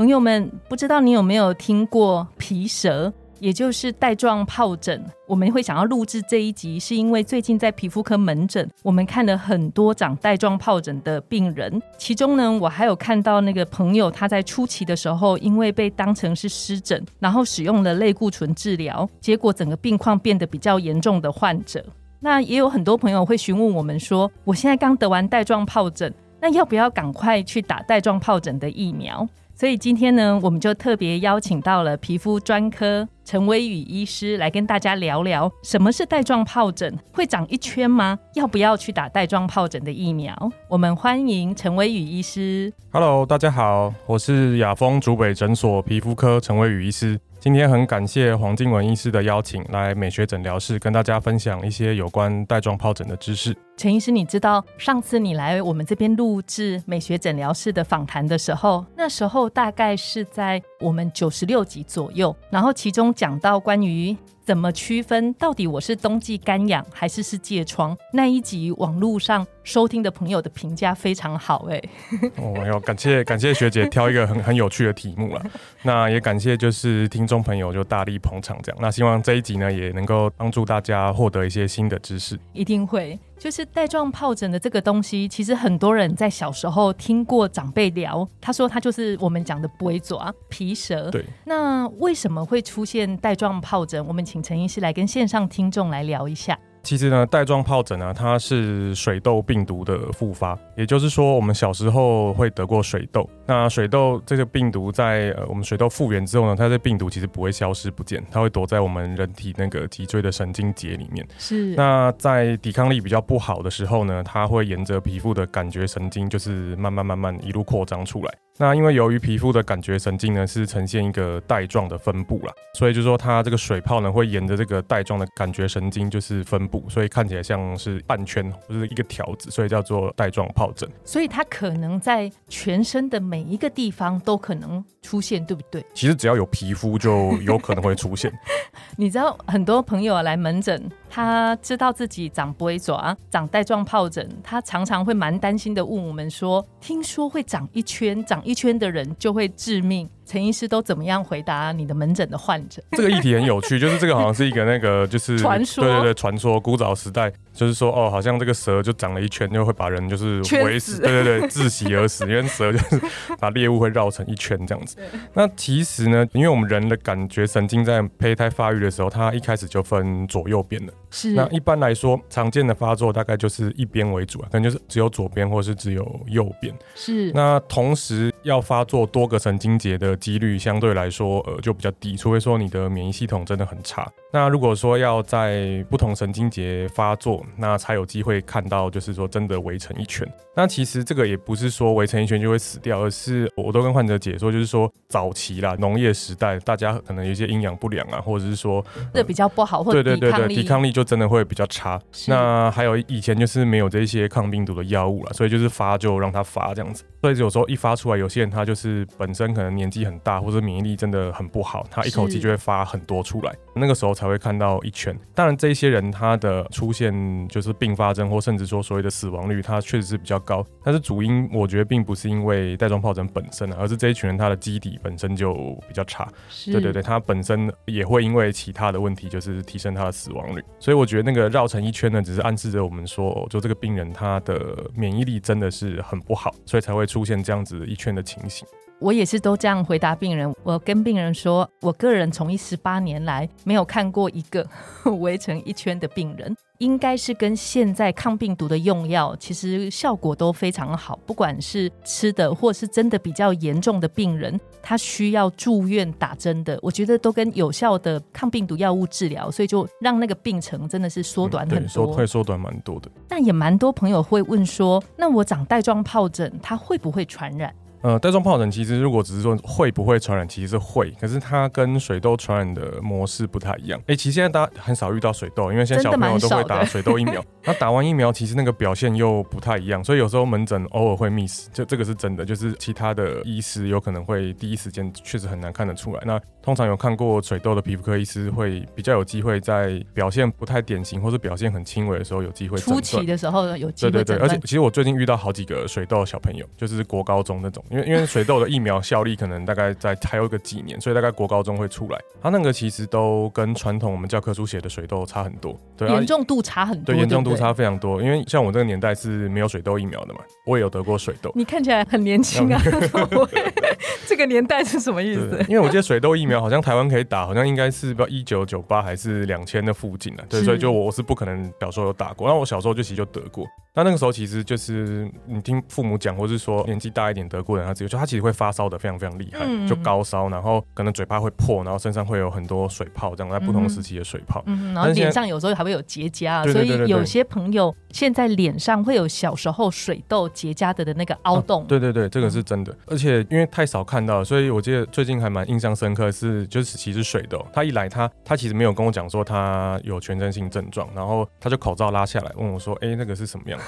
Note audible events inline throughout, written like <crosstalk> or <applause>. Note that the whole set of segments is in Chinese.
朋友们，不知道你有没有听过皮蛇？也就是带状疱疹，我们会想要录制这一集，是因为最近在皮肤科门诊，我们看了很多长带状疱疹的病人，其中呢，我还有看到那个朋友他在初期的时候，因为被当成是湿疹，然后使用了类固醇治疗，结果整个病况变得比较严重的患者。那也有很多朋友会询问我们说，我现在刚得完带状疱疹，那要不要赶快去打带状疱疹的疫苗？所以今天呢，我们就特别邀请到了皮肤专科陈威宇医师来跟大家聊聊，什么是带状疱疹，会长一圈吗？要不要去打带状疱疹的疫苗？我们欢迎陈威宇医师。Hello，大家好，我是雅风竹北诊所皮肤科陈威宇医师。今天很感谢黄静文医师的邀请，来美学诊疗室跟大家分享一些有关带状疱疹的知识。陈医师，你知道上次你来我们这边录制美学诊疗室的访谈的时候，那时候大概是在我们九十六集左右，然后其中讲到关于。怎么区分到底我是冬季干痒还是是疥疮？那一集网络上收听的朋友的评价非常好哎。<laughs> 哦，要感谢感谢学姐挑一个很很有趣的题目了。那也感谢就是听众朋友就大力捧场这样。那希望这一集呢也能够帮助大家获得一些新的知识。一定会。就是带状疱疹的这个东西，其实很多人在小时候听过长辈聊，他说他就是我们讲的龟爪皮蛇。对。那为什么会出现带状疱疹？我们请陈医师来跟线上听众来聊一下。其实呢，带状疱疹呢，它是水痘病毒的复发，也就是说，我们小时候会得过水痘。那水痘这个病毒在呃我们水痘复原之后呢，它的病毒其实不会消失不见，它会躲在我们人体那个脊椎的神经节里面。是。那在抵抗力比较不好的时候呢，它会沿着皮肤的感觉神经，就是慢慢慢慢一路扩张出来。那因为由于皮肤的感觉神经呢是呈现一个带状的分布啦，所以就说它这个水泡呢会沿着这个带状的感觉神经就是分布，所以看起来像是半圈或者一个条子，所以叫做带状疱疹。所以它可能在全身的每一个地方都可能出现，对不对？其实只要有皮肤就有可能会出现。<laughs> 你知道很多朋友来门诊，他知道自己长不会爪、长带状疱疹，他常常会蛮担心的问我们说：“听说会长一圈，长一圈的人就会致命。”陈医师都怎么样回答你的门诊的患者？这个议题很有趣，就是这个好像是一个那个就是传说，对对对，传说古早时代就是说哦，好像这个蛇就长了一圈，就会把人就是围死，对对对，窒息而死，因为蛇就是把猎物会绕成一圈这样子。那其实呢，因为我们人的感觉神经在胚胎发育的时候，它一开始就分左右边的。是。那一般来说，常见的发作大概就是一边为主啊，可能就是只有左边或是只有右边。是。那同时要发作多个神经节的。几率相对来说，呃，就比较低，除非说你的免疫系统真的很差。那如果说要在不同神经节发作，那才有机会看到，就是说真的围成一圈。那其实这个也不是说围成一圈就会死掉，而是我都跟患者解说，就是说早期啦，农业时代，大家可能有一些营养不良啊，或者是说这比较不好，或对对对对，抵抗力就真的会比较差。那还有以前就是没有这些抗病毒的药物了，所以就是发就让它发这样子。所以有时候一发出来，有些人他就是本身可能年纪很大，或者免疫力真的很不好，他一口气就会发很多出来，那个时候才会看到一圈。当然，这些人他的出现就是并发症，或甚至说所谓的死亡率，它确实是比较高。但是主因我觉得并不是因为带状疱疹本身，而是这一群人他的基底本身就比较差。对对对，他本身也会因为其他的问题，就是提升他的死亡率。所以我觉得那个绕成一圈呢，只是暗示着我们说，就这个病人他的免疫力真的是很不好，所以才会。出现这样子一圈的情形，我也是都这样回答病人。我跟病人说，我个人从医十八年来没有看过一个 <laughs> 围成一圈的病人，应该是跟现在抗病毒的用药其实效果都非常好。不管是吃的，或是真的比较严重的病人，他需要住院打针的，我觉得都跟有效的抗病毒药物治疗，所以就让那个病程真的是缩短很多，会缩短蛮多的。但也蛮多朋友会问说，那我长带状疱疹，它会不会传染？呃，带状疱疹其实如果只是说会不会传染，其实是会，可是它跟水痘传染的模式不太一样。哎，其实现在大家很少遇到水痘，因为现在小朋友都会打水痘疫苗。<laughs> 那打完疫苗，其实那个表现又不太一样，所以有时候门诊偶尔会 miss，就这个是真的，就是其他的医师有可能会第一时间确实很难看得出来。那通常有看过水痘的皮肤科医师会比较有机会在表现不太典型或是表现很轻微的时候有机会初期的时候有机会对对对，而且其实我最近遇到好几个水痘小朋友，就是国高中那种。因为因为水痘的疫苗效力可能大概在还有个几年，所以大概国高中会出来。它那个其实都跟传统我们教科书写的水痘差很多，对，严重度差很多，对，严重度差非常多。因为像我这个年代是没有水痘疫苗的嘛，我也有得过水痘。你看起来很年轻啊，<laughs> <laughs> 这个年代是什么意思？因为我记得水痘疫苗好像台湾可以打，好像应该是不一九九八还是两千的附近啊。对，所以就我我是不可能小时候有打过，那我小时候就其实就得过。那那个时候其实就是你听父母讲，或是说年纪大一点得过人，他直接就他其实会发烧的非常非常厉害，就高烧，然后可能嘴巴会破，然后身上会有很多水泡，这样在不同时期的水泡，然后脸上有时候还会有结痂，所以有些朋友现在脸上会有小时候水痘结痂的的那个凹洞。对对对，这个是真的，而且因为太少看到，所以我记得最近还蛮印象深刻是，就是其实水痘，他一来他他其实没有跟我讲说他有全身性症状，然后他就口罩拉下来问我说，哎，那个是什么样？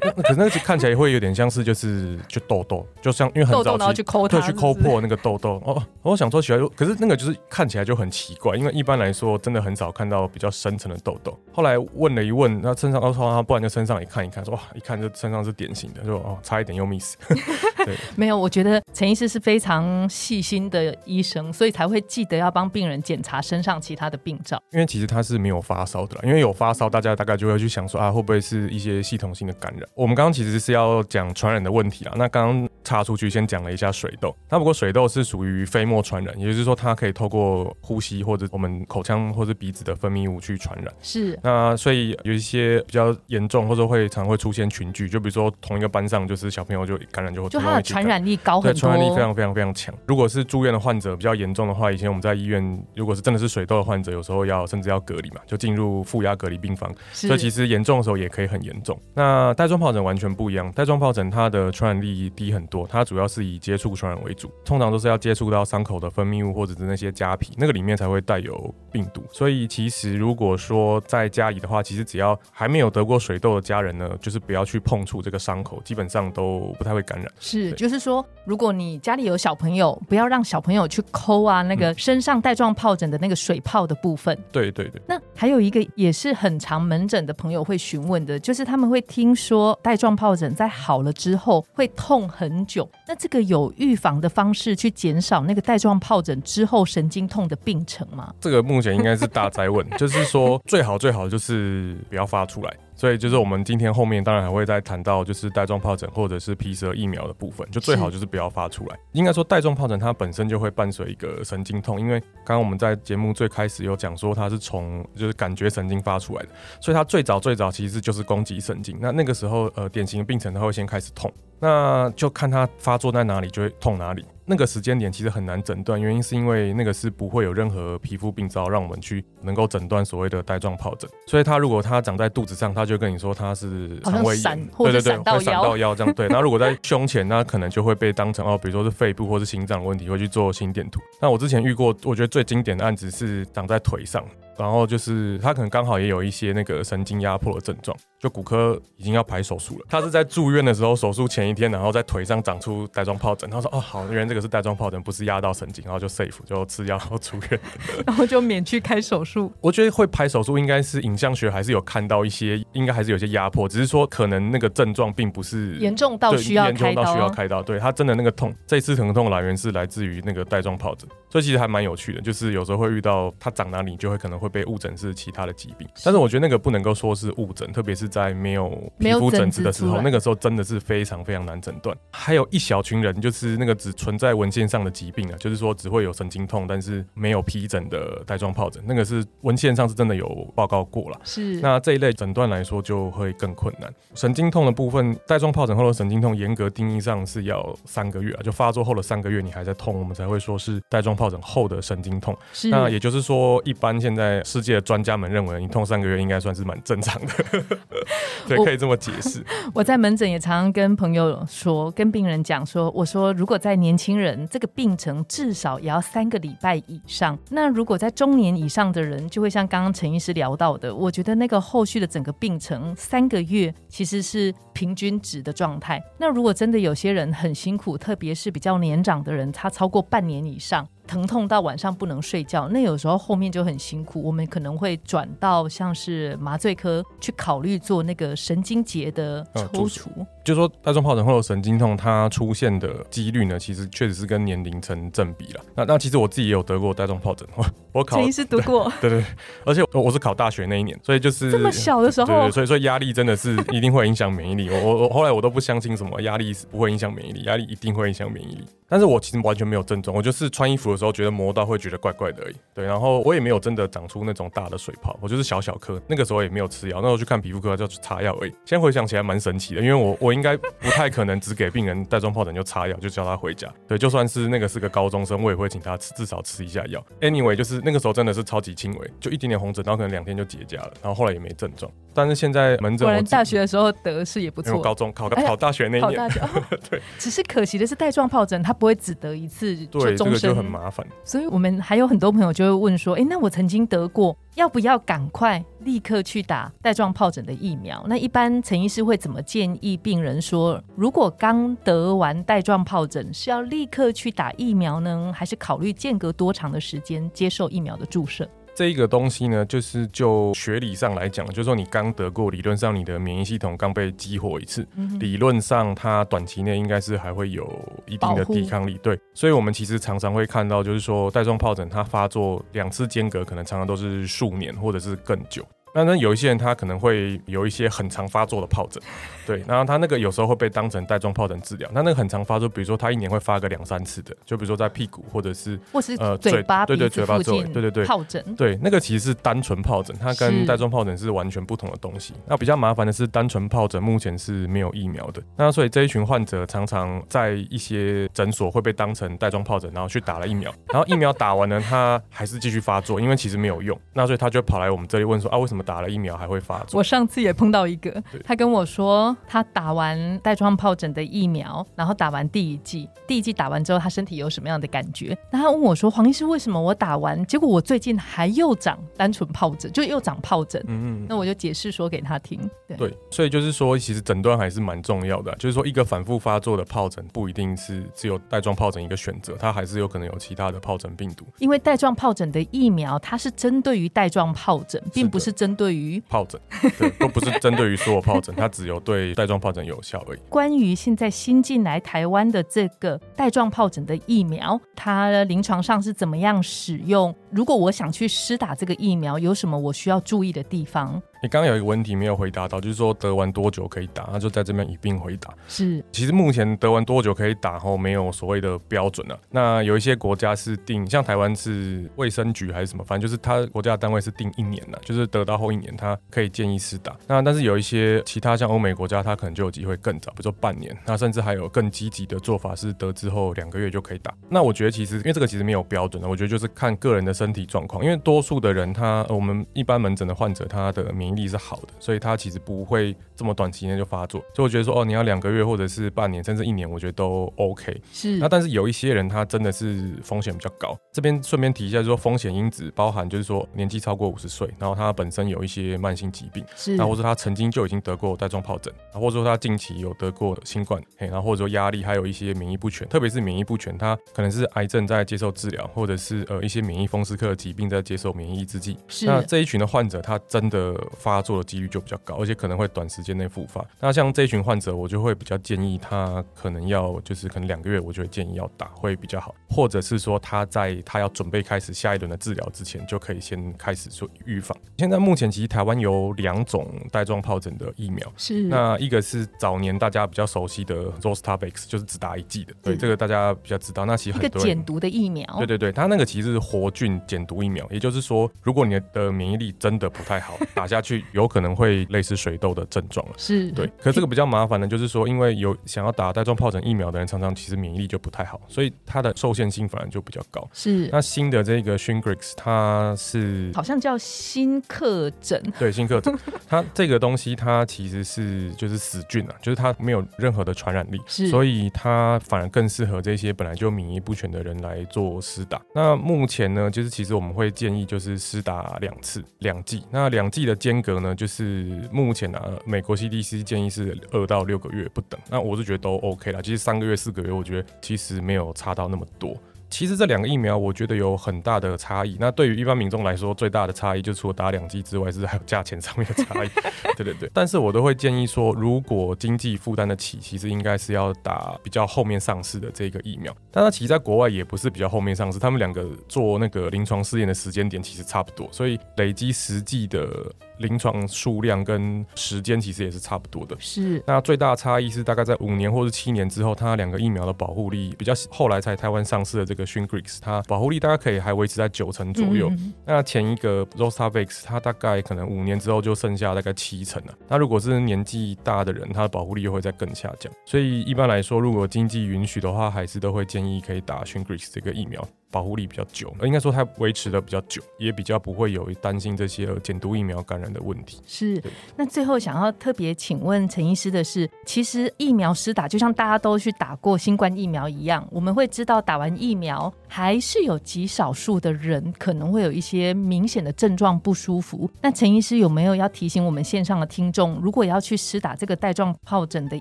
<laughs> 可是那个看起来会有点像是就是就痘痘，就像因为很早期去抠它，去抠破那个痘痘哦。我想说起来，可是那个就是看起来就很奇怪，因为一般来说真的很少看到比较深层的痘痘。后来问了一问，那身上哦，他不然就身上一看一看，说哇，一看就身上是典型的，就哦，差一点又 miss。<laughs> 对，没有，我觉得陈医师是非常细心的医生，所以才会记得要帮病人检查身上其他的病灶。因为其实他是没有发烧的啦，因为有发烧，大家大概就会去想说啊，会不会是一些系统性的感染？我们刚刚其实是要讲传染的问题啊。那刚刚插出去先讲了一下水痘，那不过水痘是属于飞沫传染，也就是说它可以透过呼吸或者我们口腔或者鼻子的分泌物去传染。是。那所以有一些比较严重或者会常会出现群聚，就比如说同一个班上就是小朋友就感染就会就它的传染力高很多，传染力非常非常非常强。如果是住院的患者比较严重的话，以前我们在医院如果是真的是水痘的患者，有时候要甚至要隔离嘛，就进入负压隔离病房。所以其实严重的时候也可以很严重。那带状疱疹完全不一样，带状疱疹它的传染力低很多，它主要是以接触传染为主，通常都是要接触到伤口的分泌物或者是那些痂皮，那个里面才会带有病毒。所以其实如果说在家里的话，其实只要还没有得过水痘的家人呢，就是不要去碰触这个伤口，基本上都不太会感染。是，就是说如果你家里有小朋友，不要让小朋友去抠啊那个身上带状疱疹的那个水泡的部分。对对对。那还有一个也是很常门诊的朋友会询问的，就是他们会听说带状疱疹在好了之后会痛很久，那这个有预防的方式去减少那个带状疱疹之后神经痛的病程吗？这个目前应该是大灾问，就是说最好最好就是不要发出来。所以就是我们今天后面当然还会再谈到就是带状疱疹或者是皮蛇疫苗的部分，就最好就是不要发出来。应该说带状疱疹它本身就会伴随一个神经痛，因为刚刚我们在节目最开始有讲说它是从就是感觉神经发出来的，所以它最早最早其实就是攻击神经。那那个时候呃典型的病程它会先开始痛，那就看它发作在哪里就会痛哪里。那个时间点其实很难诊断，原因是因为那个是不会有任何皮肤病灶让我们去能够诊断所谓的带状疱疹。所以它如果它长在肚子上，它就跟你说它是肠胃炎，对对对，会闪到腰这样。对，<laughs> 那如果在胸前，那可能就会被当成哦，比如说是肺部或是心脏的问题，会去做心电图。那我之前遇过，我觉得最经典的案子是长在腿上。然后就是他可能刚好也有一些那个神经压迫的症状，就骨科已经要排手术了。他是在住院的时候，手术前一天，然后在腿上长出带状疱疹。他说：“哦，好，原来这个是带状疱疹，不是压到神经。”然后就 safe，就吃药，然后出院，<laughs> 然后就免去开手术。我觉得会排手术应该是影像学还是有看到一些，应该还是有些压迫，只是说可能那个症状并不是严重到需要开刀。需要开刀，对他真的那个痛，这次疼痛来源是来自于那个带状疱疹，所以其实还蛮有趣的。就是有时候会遇到它长哪里，就会可能会被误诊是。其他的疾病，但是我觉得那个不能够说是误诊，特别是在没有皮肤疹子的时候，那个时候真的是非常非常难诊断。还有一小群人，就是那个只存在文献上的疾病啊，就是说只会有神经痛，但是没有皮疹的带状疱疹，那个是文献上是真的有报告过了。是，那这一类诊断来说就会更困难。神经痛的部分，带状疱疹后的神经痛，严格定义上是要三个月啊，就发作后的三个月你还在痛，我们才会说是带状疱疹后的神经痛。是，那也就是说，一般现在世界的专家。们认为你痛三个月应该算是蛮正常的。<laughs> <laughs> 对，可以这么解释。<laughs> 我在门诊也常常跟朋友说，跟病人讲说，我说如果在年轻人这个病程至少也要三个礼拜以上，那如果在中年以上的人，就会像刚刚陈医师聊到的，我觉得那个后续的整个病程三个月其实是平均值的状态。那如果真的有些人很辛苦，特别是比较年长的人，他超过半年以上。疼痛到晚上不能睡觉，那有时候后面就很辛苦。我们可能会转到像是麻醉科去考虑做那个神经节的抽除。就说带状疱疹或者神经痛，它出现的几率呢，其实确实是跟年龄成正比了。那那其实我自己也有得过带状疱疹，我 <laughs> 我考，陈医师读过，<laughs> 对对，而且我是考大学那一年，所以就是这么小的时候，对，所以说压力真的是一定会影响免疫力。我我我后来我都不相信什么压力是不会影响免疫力，压力一定会影响免疫力。但是我其实完全没有症状，我就是穿衣服的时候觉得磨到会觉得怪怪的而已。对，然后我也没有真的长出那种大的水泡，我就是小小颗。那个时候也没有吃药，那时候去看皮肤科就擦药而已。现在回想起来蛮神奇的，因为我我应该不太可能只给病人带状疱疹就擦药就叫他回家。对，就算是那个是个高中生，我也会请他吃至少吃一下药。Anyway，就是那个时候真的是超级轻微，就一点点红疹，然后可能两天就结痂了，然后后来也没症状。但是现在门诊，我大学的时候得是也不错，高中考考大学那一年，<laughs> 对，只是可惜的是带状疱疹它不会只得一次。对，这个就很麻烦。所以我们还有很多朋友就会问说：“哎，那我曾经得过，要不要赶快立刻去打带状疱疹的疫苗？”那一般陈医师会怎么建议病人说：“如果刚得完带状疱疹，是要立刻去打疫苗呢，还是考虑间隔多长的时间接受疫苗的注射？”这一个东西呢，就是就学理上来讲，就是说你刚得过，理论上你的免疫系统刚被激活一次，理论上它短期内应该是还会有一定的抵抗力。对，所以我们其实常常会看到，就是说带状疱疹它发作两次间隔，可能常常都是数年或者是更久。那那有一些人他可能会有一些很常发作的疱疹，<laughs> 对，然后他那个有时候会被当成带状疱疹治疗。那那个很常发作，比如说他一年会发个两三次的，就比如说在屁股或者是或是呃嘴巴对对嘴巴周围对对对疱疹，对那个其实是单纯疱疹，它跟带状疱疹是完全不同的东西。那比较麻烦的是单纯疱疹目前是没有疫苗的，那所以这一群患者常常在一些诊所会被当成带状疱疹，然后去打了疫苗，然后疫苗打完呢，他还是继续发作，因为其实没有用。那所以他就跑来我们这里问说啊，为什么打了疫苗还会发作？我上次也碰到一个，他跟我说，他打完带状疱疹的疫苗，然后打完第一剂，第一剂打完之后，他身体有什么样的感觉？那他问我说，黄医师，为什么我打完，结果我最近还又长单纯疱疹，就又长疱疹？嗯嗯，那我就解释说给他听。对，所以就是说，其实诊断还是蛮重要的，就是说，一个反复发作的疱疹不一定是只有带状疱疹一个选择，它还是有可能有其他的疱疹病毒。因为带状疱疹的疫苗，它是针对于带状疱疹，并不是针对于疱疹。对，都不是针对于所有疱疹，它只有对带状疱疹有效而已。关于现在新进来台湾的这个带状疱疹的疫苗，它临床上是怎么样使用？如果我想去施打这个疫苗，有什么我需要注意的地方？你刚刚有一个问题没有回答到，就是说得完多久可以打？那就在这边一并回答。是，其实目前得完多久可以打后没有所谓的标准了。那有一些国家是定，像台湾是卫生局还是什么，反正就是他国家单位是定一年的，就是得到后一年他可以建议施打。那但是有一些其他像欧美国家，他可能就有机会更早，比如说半年。那甚至还有更积极的做法是得之后两个月就可以打。那我觉得其实因为这个其实没有标准的，我觉得就是看个人的身体状况。因为多数的人他我们一般门诊的患者他的免疫力是好的，所以他其实不会这么短期内就发作。所以我觉得说哦，你要两个月或者是半年甚至一年，我觉得都 OK。是。那但是有一些人他真的是风险比较高。这边顺便提一下，就是说风险因子包含就是说年纪超过五十岁，然后他本身有一些慢性疾病，是。那或者他曾经就已经得过带状疱疹，或者说他近期有得过新冠，嘿，然后或者说压力还有一些免疫不全，特别是免疫不全，他可能是癌症在接受治疗，或者是呃一些免疫风湿科疾病在接受免疫抑制剂。那这一群的患者，他真的发作的几率就比较高，而且可能会短时间内复发。那像这一群患者，我就会比较建议他可能要就是可能两个月，我就会建议要打会比较好，或者是说他在他要准备开始下一轮的治疗之前，就可以先开始做预防。现在目前其实台湾有两种带状疱疹的疫苗，是那一个是早年大家比较熟悉的 Zostabex，就是只打一剂的，对这个大家比较知道。那其实很多减毒的疫苗，对对对，它那个其实是活菌减毒疫苗，也就是说，如果你的免疫力真的不太好，<laughs> 打下去有可能会类似水痘的症状了。是对，可这个比较麻烦的，就是说，因为有想要打带状疱疹疫苗的人，常常其实免疫力就不太好，所以它的受限性反而就比较高。是，那新的这个 Shingrix，它是好像叫新克疹，对，新克疹，<laughs> 它这个东西它其实是就是死菌啊，就是它没有任何的传染力，是，所以它反而更适合这些本来就免疫不全的人来做施打。那目前呢，就是其实我们会建议就是施打两次两剂，那两剂的间隔呢，就是目前呢，美国 CDC 建议是二到六个月不等。那我是觉得都 OK 了，其实三个月、四个月，我觉得其实没有差到那么多。其实这两个疫苗，我觉得有很大的差异。那对于一般民众来说，最大的差异就除了打两剂之外，是还有价钱上面的差异。<laughs> 对对对。但是我都会建议说，如果经济负担得起，其实应该是要打比较后面上市的这个疫苗。但它其实在国外也不是比较后面上市，他们两个做那个临床试验的时间点其实差不多，所以累积实际的。临床数量跟时间其实也是差不多的，是。那最大差异是大概在五年或是七年之后，它两个疫苗的保护力比较后来才台湾上市的这个 Shingrix，它保护力大概可以还维持在九成左右。那前一个 Rosavix 它大概可能五年之后就剩下大概七成了。那如果是年纪大的人，它的保护力又会再更下降。所以一般来说，如果经济允许的话，还是都会建议可以打 Shingrix 这个疫苗。保护力比较久，应该说它维持的比较久，也比较不会有担心这些减毒疫苗感染的问题。是。那最后想要特别请问陈医师的是，其实疫苗施打就像大家都去打过新冠疫苗一样，我们会知道打完疫苗还是有极少数的人可能会有一些明显的症状不舒服。那陈医师有没有要提醒我们线上的听众，如果要去施打这个带状疱疹的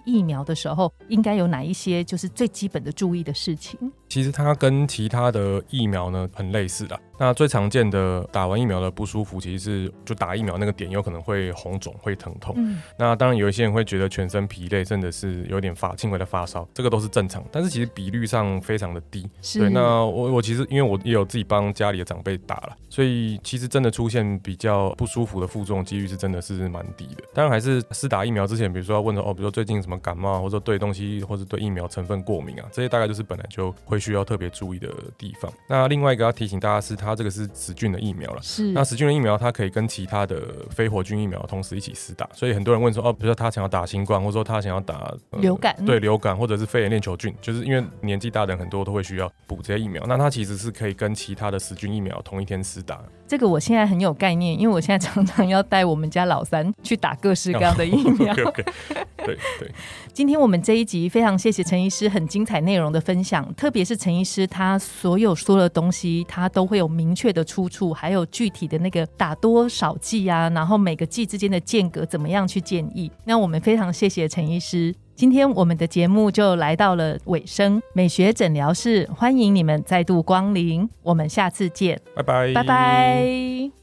疫苗的时候，应该有哪一些就是最基本的注意的事情？其实它跟其他的疫苗呢很类似的。那最常见的打完疫苗的不舒服，其实是就打疫苗那个点有可能会红肿、会疼痛。嗯，那当然有一些人会觉得全身疲累，甚至是有点发轻微的发烧，这个都是正常。但是其实比率上非常的低。对，那我我其实因为我也有自己帮家里的长辈打了，所以其实真的出现比较不舒服的负重几率是真的是蛮低的。当然还是试打疫苗之前，比如说要问说哦，比如说最近什么感冒，或者说对东西或者对疫苗成分过敏啊，这些大概就是本来就会需要特别注意的地方。那另外一个要提醒大家是，它这个是死菌的疫苗了。是。那死菌的疫苗，它可以跟其他的非活菌疫苗同时一起施打。所以很多人问说，哦，比如说他想要打新冠，或者说他想要打流感，对流感或者是肺炎链球菌，就是因为年纪大的人很多都会需要补这些疫苗。那它其实是可以跟其他的死菌疫苗同一天施打。这个我现在很有概念，因为我现在常常要带我们家老三去打各式各样的疫苗。对对。今天我们这一集非常谢谢陈医师很精彩内容的分享，特别是陈医师他所有说的东西，他都会有明确的出处，还有具体的那个打多少剂啊，然后每个剂之间的间隔怎么样去建议。那我们非常谢谢陈医师。今天我们的节目就来到了尾声，美学诊疗室欢迎你们再度光临，我们下次见，拜拜，拜拜。